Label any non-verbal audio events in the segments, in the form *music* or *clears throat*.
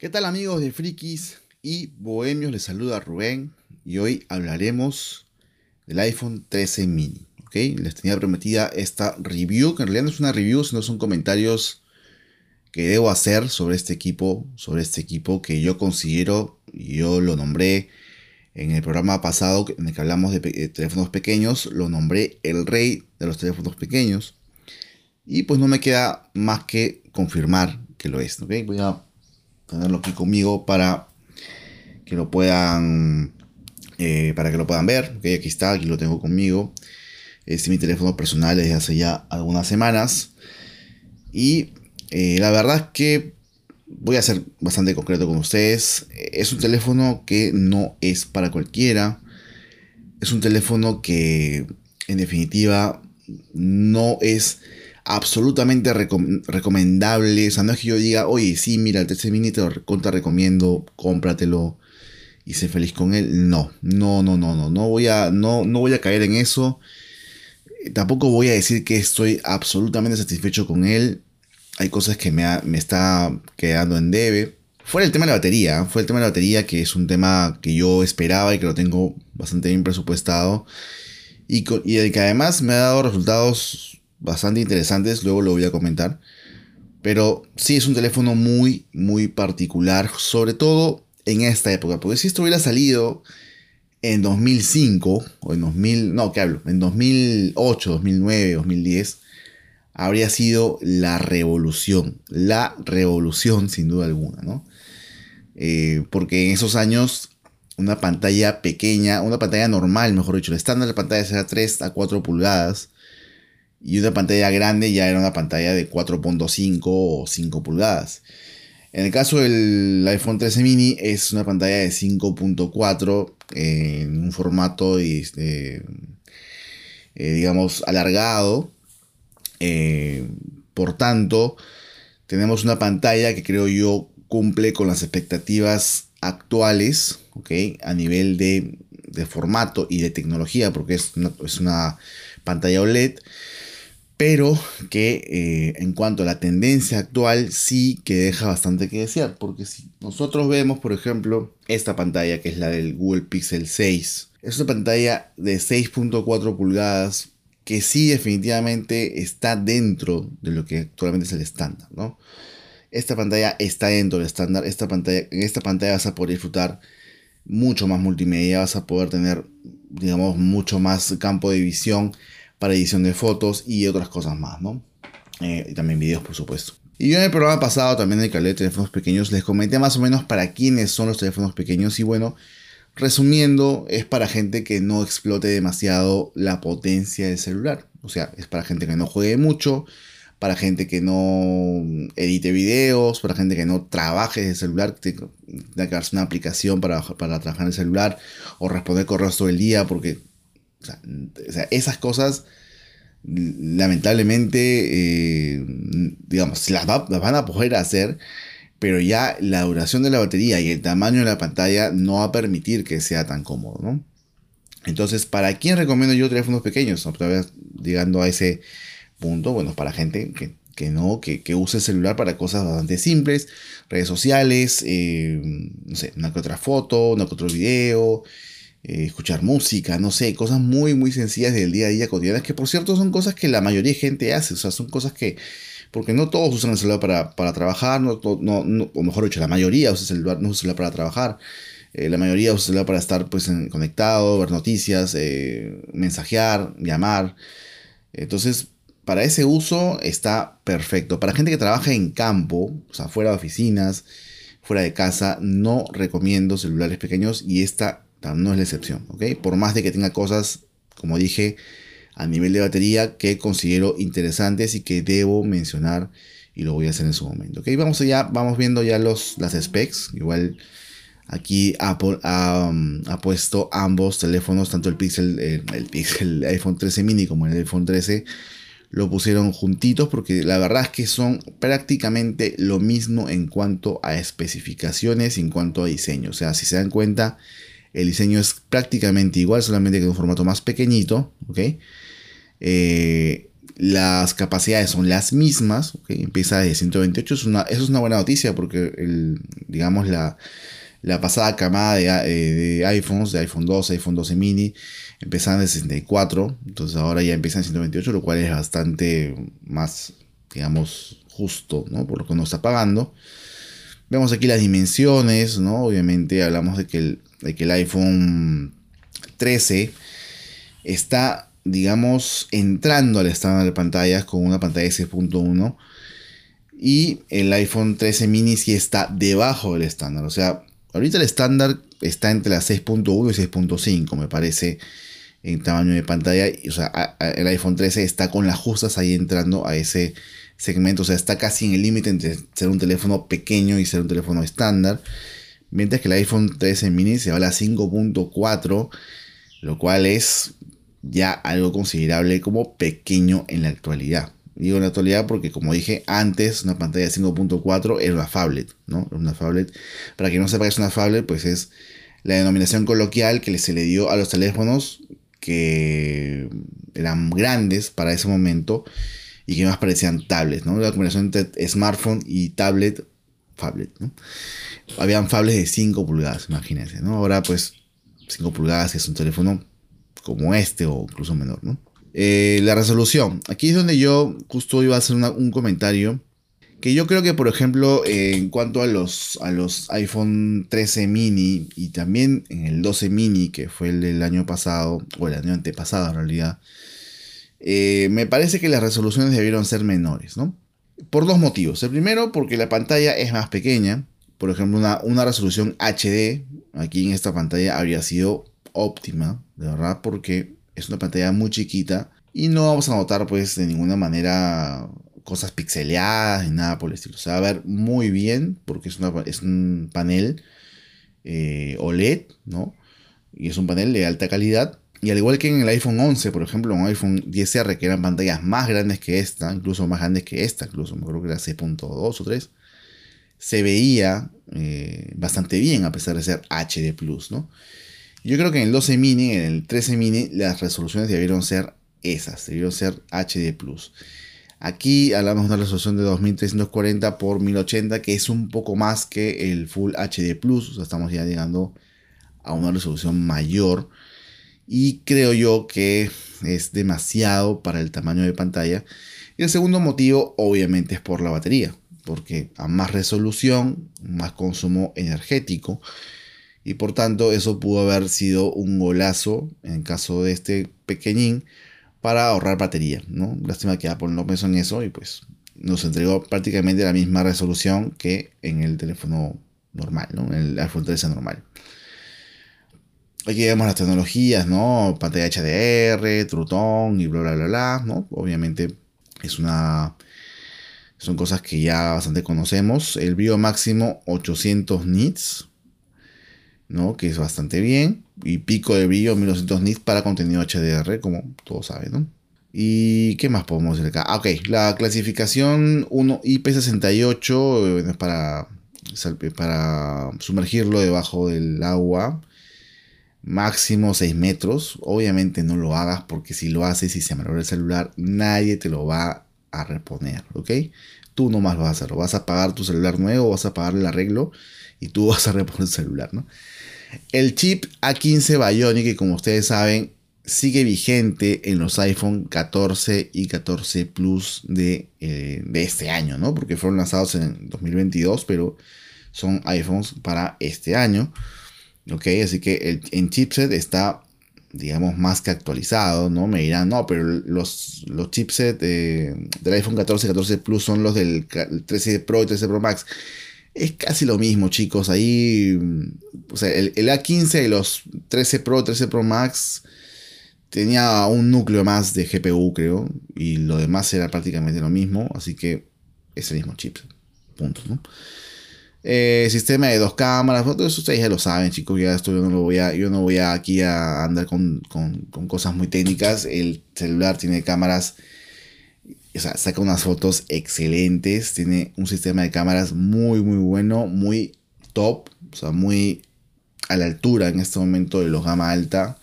¿Qué tal amigos de Frikis y Bohemios? Les saluda Rubén y hoy hablaremos del iPhone 13 mini. ¿ok? Les tenía prometida esta review, que en realidad no es una review, sino son comentarios que debo hacer sobre este equipo, sobre este equipo que yo considero, y yo lo nombré en el programa pasado en el que hablamos de, teléfonos pequeños, lo nombré el rey de los teléfonos pequeños. Y pues no me queda más que confirmar que lo es. ¿ok? Voy a tenerlo aquí conmigo para que lo puedan eh, para que lo puedan ver. Aquí está, aquí lo tengo conmigo. Este es mi teléfono personal desde hace ya algunas semanas. Y eh, la verdad es que voy a ser bastante concreto con ustedes. Es un teléfono que no es para cualquiera. Es un teléfono que en definitiva no es absolutamente recomendable. O sea, no es que yo diga, oye, sí, mira, el TC Mini te lo recomiendo, cómpratelo y sé feliz con él. No, no, no, no, no. No voy a, no, no voy a caer en eso. Tampoco voy a decir que estoy absolutamente satisfecho con él. Hay cosas que me, me está quedando en debe. Fue el tema de la batería. Fue el tema de la batería que es un tema que yo esperaba y que lo tengo bastante bien presupuestado. Y, y el que además me ha dado resultados bastante interesantes, luego lo voy a comentar. Pero sí es un teléfono muy, muy particular, sobre todo en esta época. Porque si esto hubiera salido en 2005, o en 2000, no, ¿qué hablo? En 2008, 2009, 2010, habría sido la revolución. La revolución, sin duda alguna, ¿no? Eh, porque en esos años, una pantalla pequeña, una pantalla normal, mejor dicho, el estándar de pantalla era 3 a 4 pulgadas y una pantalla grande ya era una pantalla de 4.5 o 5 pulgadas. En el caso del iPhone 13 mini es una pantalla de 5.4 en un formato este, eh, digamos alargado. Eh, por tanto, tenemos una pantalla que creo yo cumple con las expectativas actuales, A nivel de, formato y de tecnología, porque es es una pantalla OLED pero que eh, en cuanto a la tendencia actual sí que deja bastante que desear, porque si nosotros vemos, por ejemplo, esta pantalla que es la del Google Pixel 6, es una pantalla de 6.4 pulgadas que sí definitivamente está dentro de lo que actualmente es el estándar, ¿no? Esta pantalla está dentro del estándar, esta pantalla, en esta pantalla vas a poder disfrutar mucho más multimedia, vas a poder tener, digamos, mucho más campo de visión para edición de fotos y otras cosas más, ¿no? Eh, y también videos, por supuesto. Y yo en el programa pasado, también el canal de teléfonos pequeños, les comenté más o menos para quiénes son los teléfonos pequeños. Y bueno, resumiendo, es para gente que no explote demasiado la potencia del celular. O sea, es para gente que no juegue mucho, para gente que no edite videos, para gente que no trabaje en el celular, que tenga que darse una aplicación para, para trabajar en el celular o responder correos todo el día, porque o sea, esas cosas, lamentablemente, eh, digamos, las, van a poder hacer, pero ya la duración de la batería y el tamaño de la pantalla no va a permitir que sea tan cómodo, ¿no? Entonces, ¿para quién recomiendo yo teléfonos pequeños? Llegando a ese punto, bueno, para gente que, no, que, use el celular para cosas bastante simples, redes sociales, eh, no sé, una que otra foto, una que otro video, eh, escuchar música, no sé, cosas muy, muy sencillas del día a día cotidianas, que por cierto son cosas que la mayoría de gente hace, o sea, son cosas que, porque no todos usan el celular para, trabajar, no, no, o mejor dicho, la mayoría usa el celular, no usa el celular para trabajar, eh, la mayoría usa el celular para estar pues conectado, ver noticias, eh, mensajear, llamar, entonces para ese uso está perfecto. Para gente que trabaja en campo, o sea, fuera de oficinas, fuera de casa, no recomiendo celulares pequeños y esta no es la excepción, ¿ok? Por más de que tenga cosas, como dije, a nivel de batería que considero interesantes y que debo mencionar y lo voy a hacer en su momento, ¿ok? Vamos allá, vamos viendo ya los, las specs, igual aquí Apple ha, puesto ambos teléfonos, tanto el Pixel, el, el Pixel iPhone 13 mini como el iPhone 13 lo pusieron juntitos porque la verdad es que son prácticamente lo mismo en cuanto a especificaciones, en cuanto a diseño. O sea, si se dan cuenta, el diseño es prácticamente igual, solamente que en un formato más pequeñito. ¿ok? Eh, las capacidades son las mismas, empieza de 128, es eso es una buena noticia porque el, digamos la, la pasada camada de, eh, iPhones, de iPhone 12, iPhone 12 mini, empezaban de 64, entonces ahora ya empiezan en 128, lo cual es bastante más, digamos, justo, ¿no? Por lo que uno está pagando. Vemos aquí las dimensiones, ¿no? Obviamente hablamos de que el, de que el iPhone 13 está, digamos, entrando al estándar de pantallas con una pantalla de 6.1 y el iPhone 13 mini sí está debajo del estándar. O sea, ahorita el estándar está entre la 6.1 y 6.5, me parece, en tamaño de pantalla. O sea, el iPhone 13 está con las justas ahí entrando a ese segmento. O sea, está casi en el límite entre ser un teléfono pequeño y ser un teléfono estándar. Mientras que el iPhone 13 mini se va a la 5.4, lo cual es ya algo considerable como pequeño en la actualidad. Digo en la actualidad porque, como dije antes, una pantalla de 5.4 era una phablet, ¿no? Una phablet. Para quien no sepa qué es una phablet, pues es la denominación coloquial que se le dio a los teléfonos que eran grandes para ese momento y que más parecían tablets, ¿no? La combinación entre smartphone y tablet, phablet, ¿no? Habían phablets de 5 pulgadas, imagínense, ¿no? Ahora pues 5 pulgadas es un teléfono como este o incluso menor, ¿no? Eh, la resolución. Aquí es donde yo justo iba a hacer un comentario. Que yo creo que, por ejemplo, en cuanto a los, a los iPhone 13 mini y también en el 12 mini, que fue el del año pasado, o el año antepasado en realidad, eh, me parece que las resoluciones debieron ser menores, ¿no? Por dos motivos. El primero, porque la pantalla es más pequeña. Por ejemplo, una, una resolución HD aquí en esta pantalla habría sido óptima, de verdad, porque es una pantalla muy chiquita y no vamos a notar pues de ninguna manera cosas pixeleadas ni nada por el estilo. Se va a ver muy bien porque es, una, es un panel eh, OLED, ¿no? Y es un panel de alta calidad. Y al igual que en el iPhone 11, por ejemplo, en iPhone 10R, que eran pantallas más grandes que esta, incluso más grandes que esta, incluso me acuerdo que era 6.2 o 3, se veía eh, bastante bien a pesar de ser HD Plus, ¿no? Yo creo que en el 12 mini, en el 13 mini, las resoluciones debieron ser esas, debieron ser HD Plus. Aquí hablamos de una resolución de 2340 por 1080, que es un poco más que el Full HD Plus, o sea, estamos ya llegando a una resolución mayor. Y creo yo que es demasiado para el tamaño de pantalla. Y el segundo motivo, obviamente, es por la batería, porque a más resolución, más consumo energético. Y por tanto, eso pudo haber sido un golazo en caso de este pequeñín para ahorrar batería, ¿no? Lástima que Apple no pensó en eso y pues nos entregó prácticamente la misma resolución que en el teléfono normal, ¿no? En el iPhone 13 normal. Aquí vemos las tecnologías, ¿no? Pantalla HDR, Trutón y bla, bla, bla, bla, ¿no? Obviamente es una... Son cosas que ya bastante conocemos. El brillo máximo 800 nits, ¿no? Que es bastante bien. Y pico de brillo 1200 nits para contenido HDR, como todos saben, ¿no? ¿Y qué más podemos decir acá? Ah, ok, la clasificación 1 IP68 es para, para sumergirlo debajo del agua. Máximo 6 metros. Obviamente no lo hagas porque si lo haces y se malogra el celular, nadie te lo va a reponer, ¿ok? Tú nomás lo vas a hacer. Vas a pagar tu celular nuevo, vas a pagar el arreglo y tú *laughs* vas a reponer el celular, ¿no? El chip A15 Bionic, que como ustedes saben, sigue vigente en los iPhone 14 y 14 Plus de, eh, de, este año, ¿no? Porque fueron lanzados en 2022, pero son iPhones para este año. Ok, así que el, en chipset está, digamos, más que actualizado, ¿no? Me dirán, no, pero los, los chipsets del iPhone 14 y 14 Plus son los del 13 Pro y 13 Pro Max. Es casi lo mismo, chicos. Ahí, o sea, el, A15 y los 13 Pro, 13 Pro Max tenía un núcleo más de GPU, creo. Y lo demás era prácticamente lo mismo. Así que es el mismo chip. Punto, ¿no? Eh, sistema de dos cámaras, todos ustedes ya lo saben, chicos. Ya esto yo no lo voy a, yo no voy aquí a andar con, con, con cosas muy técnicas. El celular tiene cámaras o sea, saca unas fotos excelentes, tiene un sistema de cámaras muy, muy bueno, muy top, o sea, muy a la altura en este momento de los gama alta,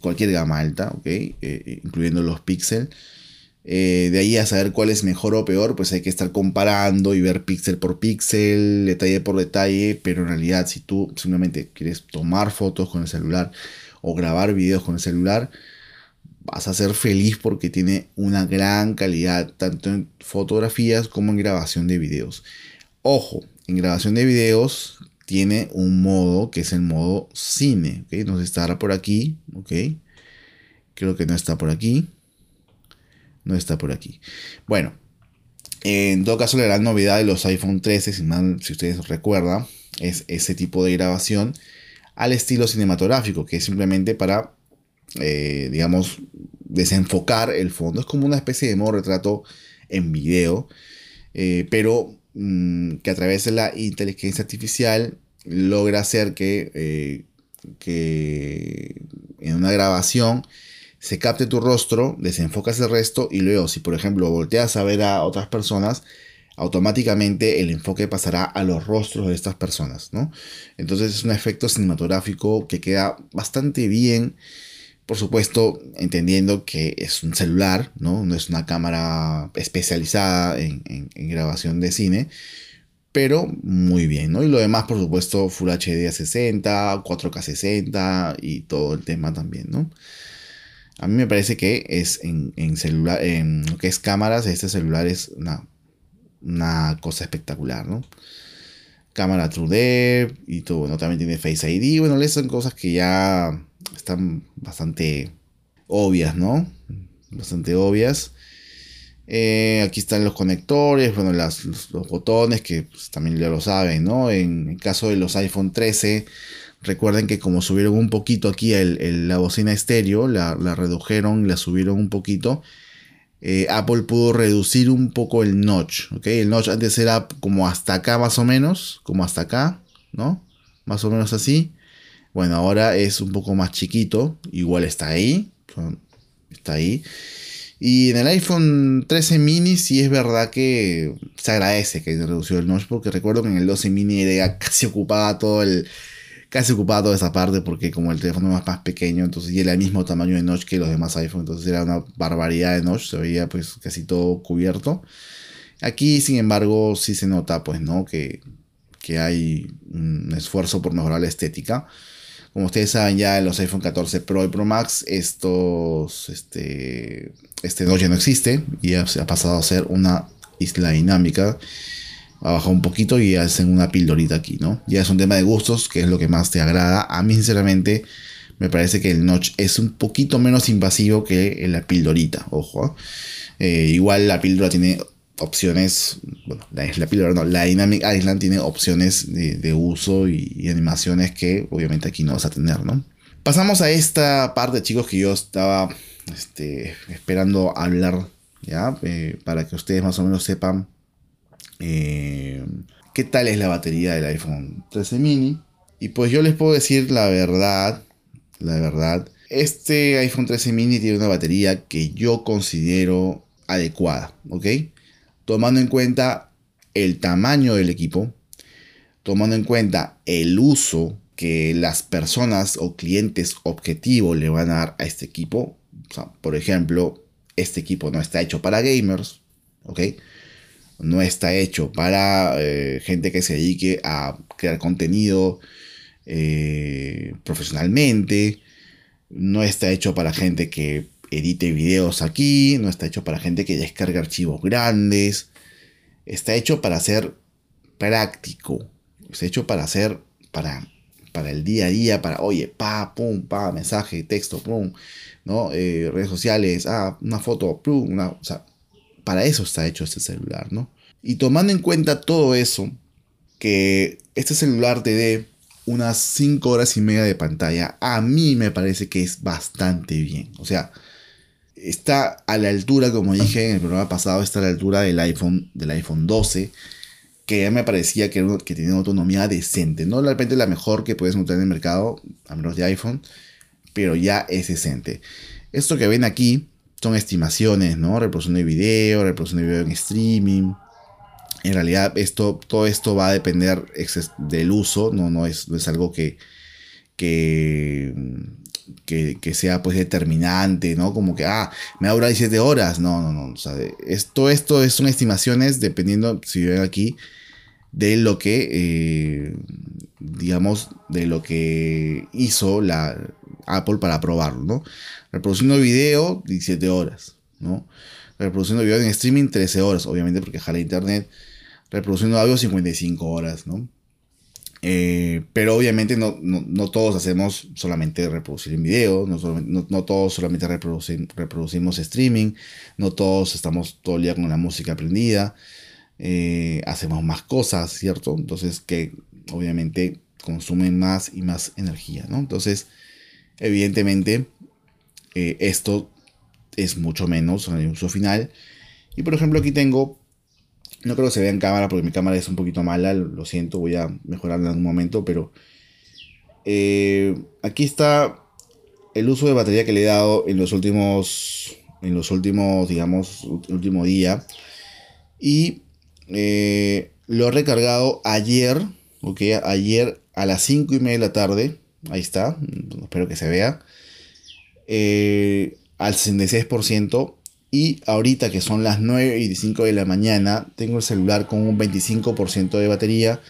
cualquier gama alta, ok, eh, incluyendo los Pixel. Eh, de ahí a saber cuál es mejor o peor, pues hay que estar comparando y ver píxel por píxel, detalle por detalle, pero en realidad si tú simplemente quieres tomar fotos con el celular o grabar videos con el celular, vas a ser feliz porque tiene una gran calidad tanto en fotografías como en grabación de videos. Ojo, en grabación de videos tiene un modo que es el modo cine, ¿ok? No estará por aquí, ¿ok? Creo que no está por aquí. No está por aquí. Bueno, en todo caso, la gran novedad de los iPhone 13, si, ustedes recuerdan, es ese tipo de grabación al estilo cinematográfico, que es simplemente para, eh, digamos, desenfocar el fondo. Es como una especie de modo retrato en video, eh, pero mm, que a través de la inteligencia artificial logra hacer que, eh, que en una grabación se capte tu rostro, desenfocas el resto y luego si por ejemplo volteas a ver a otras personas, automáticamente el enfoque pasará a los rostros de estas personas, ¿no? Entonces es un efecto cinematográfico que queda bastante bien, por supuesto, entendiendo que es un celular, ¿no? No es una cámara especializada en, grabación de cine, pero muy bien, ¿no? Y lo demás, por supuesto, Full HD a 60, 4K 60 y todo el tema también, ¿no? A mí me parece que es en, celular, en lo que es cámaras, este celular es una, una cosa espectacular, ¿no? Cámara TrueDepth y todo, ¿no? También tiene Face ID, bueno, son cosas que ya están bastante obvias, ¿no? Bastante obvias. Eh, aquí están los conectores, bueno, los, botones que pues, también ya lo saben, ¿no? En el caso de los iPhone 13 Recuerden que como subieron un poquito aquí la bocina estéreo, la, redujeron, la subieron un poquito. Eh, Apple pudo reducir un poco el notch. El notch antes era como hasta acá más o menos. Como hasta acá, ¿no? Más o menos así. Bueno, ahora es un poco más chiquito. Igual está ahí. Está ahí. Y en el iPhone 13 mini sí es verdad que se agradece que haya reducido el notch. Porque recuerdo que en el 12 mini era casi ocupaba todo el, casi ocupaba esa parte porque como el teléfono es más pequeño, entonces y era el mismo tamaño de notch que los demás iPhone, entonces era una barbaridad de notch, se veía pues casi todo cubierto. Aquí, sin embargo, sí se nota pues, ¿no? Que, que hay un esfuerzo por mejorar la estética. Como ustedes saben ya en los iPhone 14 Pro y Pro Max, estos, este, este notch ya no existe y ha pasado a ser una isla dinámica a bajar un poquito y hacen una pildorita aquí, ¿no? Ya es un tema de gustos, que es lo que más te agrada. A mí, sinceramente, me parece que el notch es un poquito menos invasivo que la pildorita, ojo. Eh, igual la píldora tiene opciones, bueno, la, la píldora no, la Dynamic Island tiene opciones de, uso y, animaciones que obviamente aquí no vas a tener, ¿no? Pasamos a esta parte, chicos, que yo estaba este, esperando hablar, ¿ya? Eh, para que ustedes más o menos sepan eh, qué tal es la batería del iPhone 13 mini. Y pues yo les puedo decir la verdad, la verdad, este iPhone 13 mini tiene una batería que yo considero adecuada, ¿ok? Tomando en cuenta el tamaño del equipo, tomando en cuenta el uso que las personas o clientes objetivos le van a dar a este equipo. por ejemplo, este equipo no está hecho para gamers, ¿ok? No está hecho para eh, gente que se dedique a crear contenido eh, profesionalmente, no está hecho para gente que edite videos aquí, no está hecho para gente que descargue archivos grandes, está hecho para ser práctico, está hecho para ser para, para el día a día, para, oye, pa, pum, pa, mensaje, texto, pum, ¿no? Eh, redes sociales, ah, una foto, pum, una, o sea, para eso está hecho este celular, ¿no? Y tomando en cuenta todo eso, que este celular te dé unas 5 horas y media de pantalla, a mí me parece que es bastante bien. O sea, está a la altura, como dije en el programa pasado, está a la altura del iPhone, del iPhone 12, que ya me parecía que, que tenía una autonomía decente. No de repente la mejor que puedes encontrar en el mercado, a menos de iPhone, pero ya es decente. Esto que ven aquí son estimaciones, ¿no? Reproducción de video, reproducción de video en streaming. En realidad, esto, todo esto va a depender del uso, no, no, es, es algo que, que, que, sea pues determinante, ¿no? Como que, ah, me va a durar 17 horas. No, no, no. O esto, esto son estimaciones dependiendo, si ven aquí, de lo que, eh, digamos, de lo que hizo la Apple para probarlo, ¿no? Reproduciendo video, 17 horas, ¿no? Reproduciendo video en streaming, 13 horas, obviamente porque jala internet. Reproduciendo audio, 55 horas, ¿no? Eh, pero obviamente no, no, todos hacemos solamente reproducir en video, no, todos solamente reproducimos streaming, no todos estamos todo el día con la música aprendida, eh, hacemos más cosas, ¿cierto? Entonces que obviamente consumen más y más energía, ¿no? Entonces, evidentemente, eh, esto es mucho menos en el uso final. Y por ejemplo aquí tengo no creo que se vea en cámara porque mi cámara es un poquito mala, lo siento, voy a mejorarla en un momento, pero eh, aquí está el uso de batería que le he dado en los últimos, en los últimos, digamos, último día. Y eh, lo he recargado ayer, ok, ayer a las 5 y media de la tarde, ahí está, espero que se vea, eh, al 66%. Y ahorita que son las 9 y 5 de la mañana, tengo el celular con un 25% de batería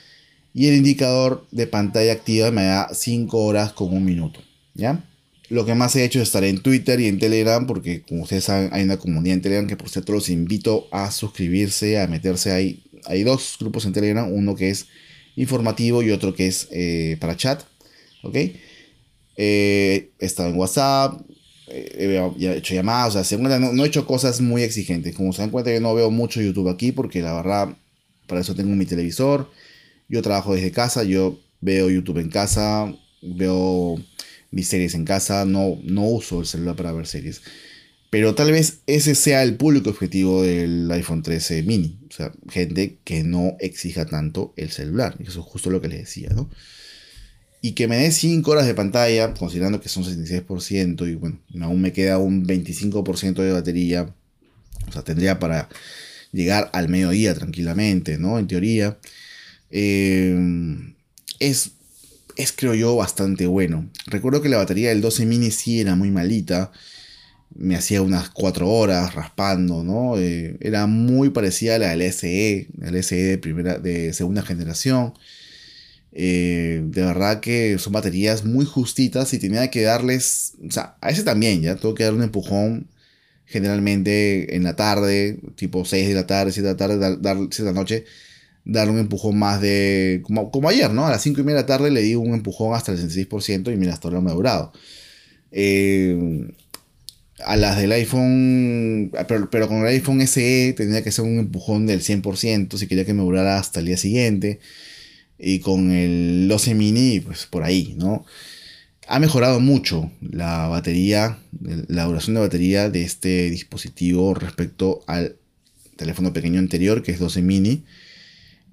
y el indicador de pantalla activa me da 5 horas con un minuto. ¿Ya? Lo que más he hecho es estar en Twitter y en Telegram, porque como ustedes saben, hay una comunidad en Telegram que por cierto los invito a suscribirse, a meterse ahí. Hay dos grupos en Telegram, uno que es informativo y otro que es eh, para chat. ¿Ok? Eh, he estado en WhatsApp, he, hecho llamadas, o sea, no, he hecho cosas muy exigentes. Como se dan cuenta, yo no veo mucho YouTube aquí porque la verdad, para eso tengo mi televisor. Yo trabajo desde casa, yo veo YouTube en casa, veo mis series en casa, no, no uso el celular para ver series. Pero tal vez ese sea el público objetivo del iPhone 13 mini. O sea, gente que no exija tanto el celular. Eso es justo lo que les decía, ¿no? Y que me dé 5 horas de pantalla, considerando que son 66% y bueno, aún me queda un 25% de batería, o sea, tendría para llegar al mediodía tranquilamente, ¿no? En teoría, eh, es, es creo yo bastante bueno. Recuerdo que la batería del 12 mini sí era muy malita, me hacía unas 4 horas raspando, ¿no? Eh, era muy parecida a la del SE, de, primera, de segunda generación. Eh, de verdad que son baterías muy justitas y tenía que darles, o sea, a ese también, ya tengo que dar un empujón generalmente en la tarde, tipo 6 de la tarde, 7 de la tarde, dar, 7 de la noche, darle un empujón más de, como, ayer, ¿no? A las 5 y media de la tarde le di un empujón hasta el 66% y mira, hasta ahora me ha durado. Eh, a las del iPhone, pero, pero, con el iPhone SE tenía que ser un empujón del 100% si quería que me durara hasta el día siguiente y con el 12 mini, pues por ahí, ¿no? Ha mejorado mucho la batería, la duración de batería de este dispositivo respecto al teléfono pequeño anterior, que es 12 mini,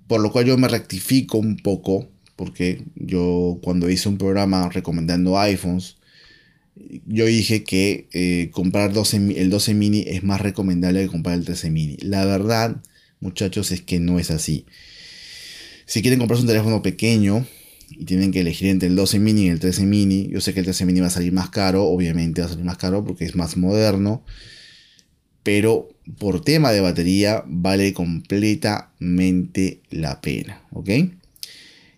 por lo cual yo me rectifico un poco, porque yo cuando hice un programa recomendando iPhones, yo dije que eh, comprar 12, el 12 mini es más recomendable que comprar el 13 mini. La verdad, muchachos, es que no es así. Si quieren comprarse un teléfono pequeño y tienen que elegir entre el 12 mini y el 13 mini, yo sé que el 13 mini va a salir más caro, obviamente va a salir más caro porque es más moderno, pero por tema de batería vale completamente la pena, ¿ok?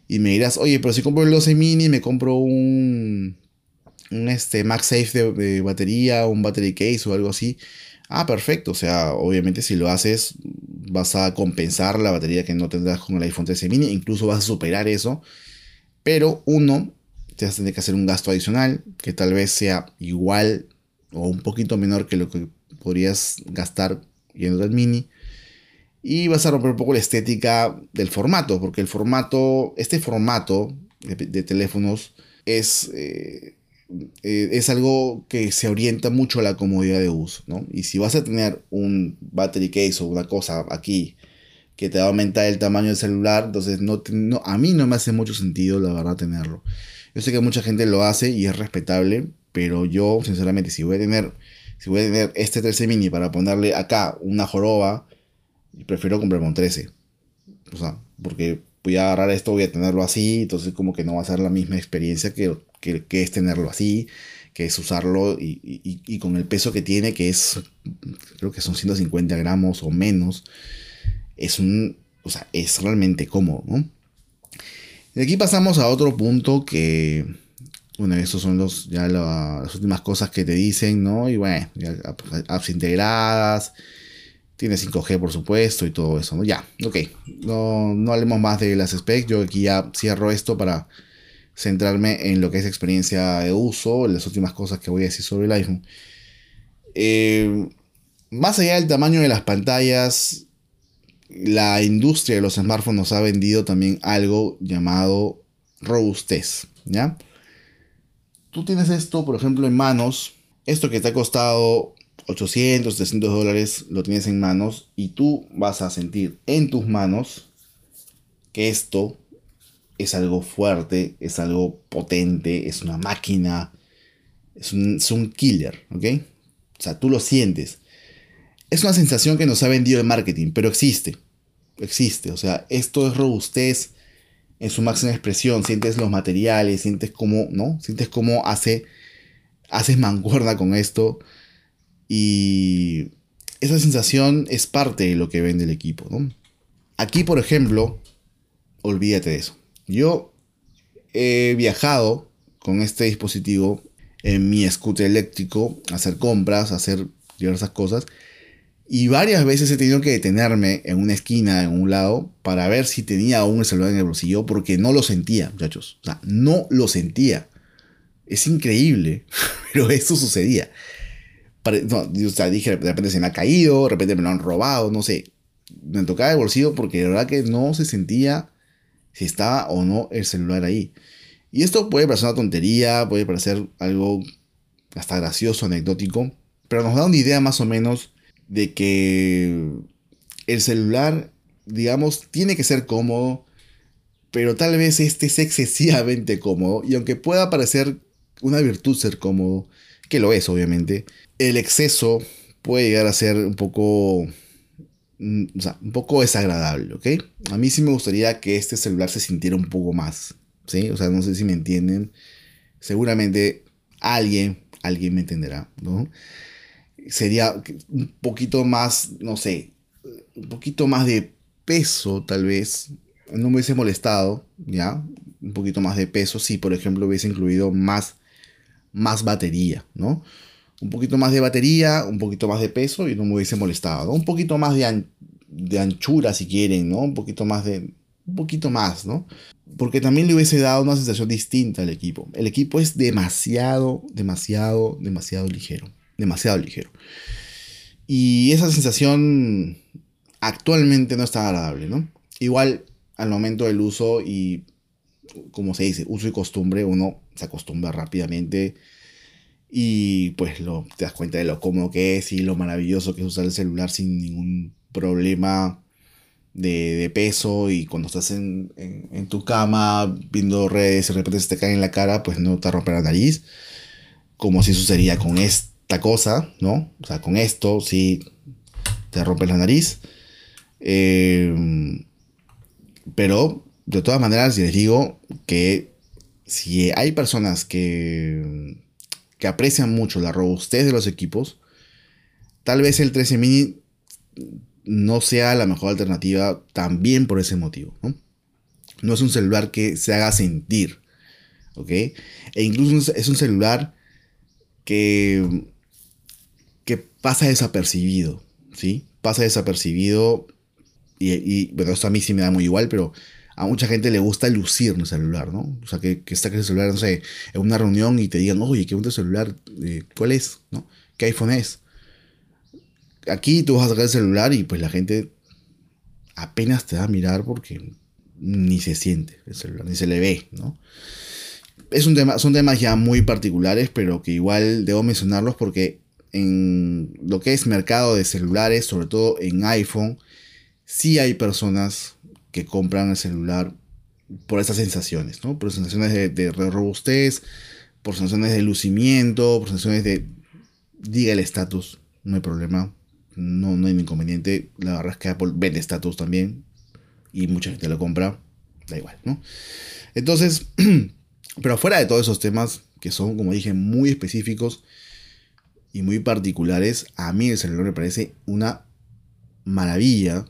Y me dirás, oye, pero si compro el 12 mini, me compro un, un este, MagSafe de batería, un battery case o algo así. Ah, perfecto. O sea, obviamente si lo haces, vas a compensar la batería que no tendrás con el iPhone 13 mini. Incluso vas a superar eso. Pero uno, te vas a tener que hacer un gasto adicional que tal vez sea igual o un poquito menor que lo que podrías gastar yendo al mini. Y vas a romper un poco la estética del formato, porque el formato, este formato de, teléfonos es, eh, eh, es algo que se orienta mucho a la comodidad de uso, ¿no? Y si vas a tener un battery case o una cosa aquí que te va a aumentar el tamaño del celular, entonces no, a mí no me hace mucho sentido, la verdad, tenerlo. Yo sé que mucha gente lo hace y es respetable, pero yo, sinceramente, si voy a tener, si voy a tener este 13 mini para ponerle acá una joroba, prefiero comprarme un 13. O sea, porque voy a agarrar esto, voy a tenerlo así, entonces como que no va a ser la misma experiencia que, que, es tenerlo así, que es usarlo y, con el peso que tiene, que es, creo que son 150 gramos o menos, es un, o sea, es realmente cómodo, ¿no? Y aquí pasamos a otro punto que, bueno, esos son los, ya las últimas cosas que te dicen, ¿no? Y bueno, apps integradas, tiene 5G por supuesto y todo eso, ¿no? Ya, ok, no, no hablemos más de las specs, yo aquí ya cierro esto para centrarme en lo que es experiencia de uso, las últimas cosas que voy a decir sobre el iPhone. Eh, más allá del tamaño de las pantallas, la industria de los smartphones nos ha vendido también algo llamado robustez, ¿ya? Tú tienes esto, por ejemplo, en manos, esto que te ha costado 800, 700 dólares, lo tienes en manos y tú vas a sentir en tus manos que esto es algo fuerte, es algo potente, es una máquina, es un, killer, ¿ok? O sea, tú lo sientes. Es una sensación que nos ha vendido el marketing, pero existe, existe. O sea, esto es robustez en su máxima expresión. Sientes los materiales, sientes cómo, ¿no? Sientes cómo hace, haces mancuerda con esto. Y esa sensación es parte de lo que vende el equipo. Aquí, por ejemplo, olvídate de eso. Yo he viajado con este dispositivo en mi scooter eléctrico a hacer compras, a hacer diversas cosas. Y varias veces he tenido que detenerme en una esquina, en un lado, para ver si tenía aún el celular en el bolsillo, porque no lo sentía, muchachos. O sea, no lo sentía. Es increíble, *laughs* pero eso sucedía. O sea, dije, de repente se me ha caído, de repente me lo han robado, no sé. Me tocaba el bolsillo porque de verdad que no se sentía si estaba o no el celular ahí. Y esto puede parecer una tontería, puede parecer algo hasta gracioso, anecdótico, pero nos da una idea más o menos de que el celular, digamos, tiene que ser cómodo, pero tal vez este es excesivamente cómodo, y aunque pueda parecer una virtud ser cómodo, que lo es obviamente, el exceso puede llegar a ser un poco Mm, o sea, un poco desagradable, ¿ok? A mí sí me gustaría que este celular se sintiera un poco más, ¿sí? O sea, no sé si me entienden. Seguramente alguien, alguien me entenderá, ¿no? Sería un poquito más, no sé, un poquito más de peso tal vez. No me hubiese molestado, ¿ya? Un poquito más de peso si, por ejemplo, hubiese incluido más, más batería, ¿no? un poquito más de batería, un poquito más de peso y no me hubiese molestado, Un poquito más de, de anchura si quieren, ¿no? Un poquito más de... Un poquito más, ¿no? Porque también le hubiese dado una sensación distinta al equipo. El equipo es demasiado, demasiado, demasiado ligero. Demasiado ligero. Y esa sensación actualmente no está agradable, ¿no? Igual al momento del uso y, como se dice, uso y costumbre, uno se acostumbra rápidamente y pues lo, te das cuenta de lo cómodo que es y lo maravilloso que es usar el celular sin ningún problema de, peso. Y cuando estás en, tu cama viendo redes y de repente se te cae en la cara, pues no te rompe la nariz. Como si sucedería con esta cosa, ¿no? O sea, con esto sí te rompe la nariz. Eh, pero de todas maneras les digo que si hay personas que que aprecian mucho la robustez de los equipos, tal vez el 13 mini no sea la mejor alternativa también por ese motivo. ¿no? no es un celular que se haga sentir. ¿Ok? E incluso es un celular que, que pasa desapercibido. ¿Sí? Pasa desapercibido. Y, y, bueno, esto a mí sí me da muy igual, pero a mucha gente le gusta lucir en el celular, ¿no? O sea, que, que está el celular, no sé, en una reunión y te digan, oye, qué bonito celular, eh, ¿cuál es? ¿Qué iPhone es? Aquí tú vas a sacar el celular y pues la gente apenas te va a mirar porque ni se siente el celular, ni se le ve, ¿no? Es un tema, son temas ya muy particulares, pero que igual debo mencionarlos porque en lo que es mercado de celulares, sobre todo en iPhone, sí hay personas que compran el celular por esas sensaciones, ¿no? Por sensaciones de, robustez, por sensaciones de lucimiento, por sensaciones de... Diga el estatus, no hay problema, no, no hay inconveniente. La verdad es que Apple vende estatus también y mucha gente lo compra, da igual, ¿no? Entonces, *clears throat* Pero fuera de todos esos temas que son, como dije, muy específicos y muy particulares, a mí el celular me parece una maravilla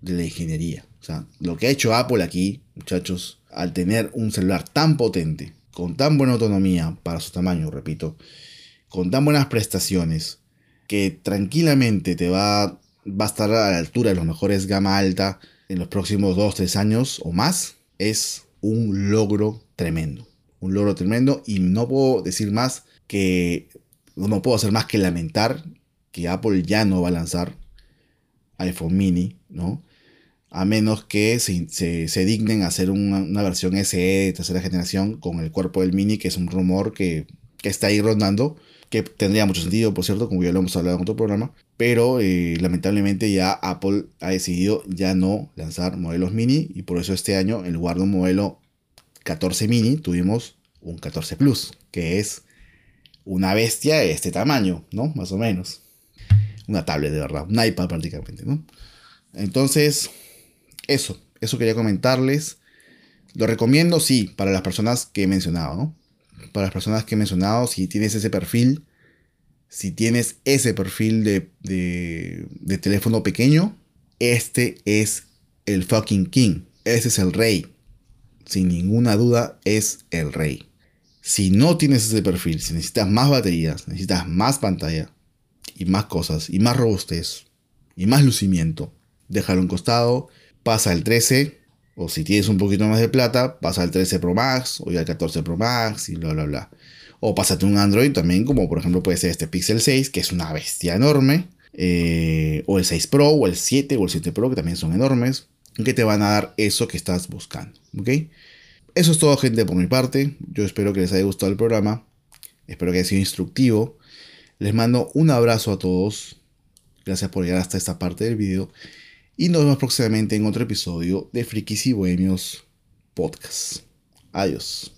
de la ingeniería. Sea, lo que ha hecho Apple aquí, muchachos, al tener un celular tan potente, con tan buena autonomía para su tamaño, repito, con tan buenas prestaciones, que tranquilamente te va, va a estar a la altura de los mejores gama alta en los próximos 2-3 años o más, es un logro tremendo. Un logro tremendo y no puedo decir más que, no puedo hacer más que lamentar que Apple ya no va a lanzar iPhone mini, ¿no? A menos que se, dignen a hacer una, versión SE de tercera generación con el cuerpo del mini, que es un rumor que, está ahí rondando que tendría mucho sentido, por cierto, como ya lo hemos hablado en otro programa, pero eh, lamentablemente ya Apple ha decidido ya no lanzar modelos mini y por eso este año en lugar de un modelo 14 mini tuvimos un 14 Plus, que es una bestia de este tamaño, ¿no? Más o menos. Una tablet de verdad, un iPad prácticamente, ¿no? Entonces, eso, eso quería comentarles. Lo recomiendo, sí, para las personas que he mencionado, ¿no? para las personas que he mencionado, si tienes ese perfil, si tienes ese perfil de, de, teléfono pequeño, este es el fucking king. Ese es el rey. Sin ninguna duda es el rey. Si no tienes ese perfil, si necesitas más baterías, necesitas más pantalla y más cosas, y más robustez, y más lucimiento, déjalo en costado, pasa el 13 o si tienes un poquito más de plata, pasa al 13 Pro Max o al 14 Pro Max y bla, bla, bla. O pásate un Android también, como por ejemplo puede ser este Pixel 6, que es una bestia enorme. Eh, o el 6 Pro, o el 7, o el 7 Pro, que también son enormes. Que te van a dar eso que estás buscando. ¿Ok? Eso es todo, gente, por mi parte. Yo espero que les haya gustado el programa. Espero que haya sido instructivo. Les mando un abrazo a todos. Gracias por llegar hasta esta parte del video. Y nos vemos próximamente en otro episodio de Frikis y Bohemios Podcast. Adiós.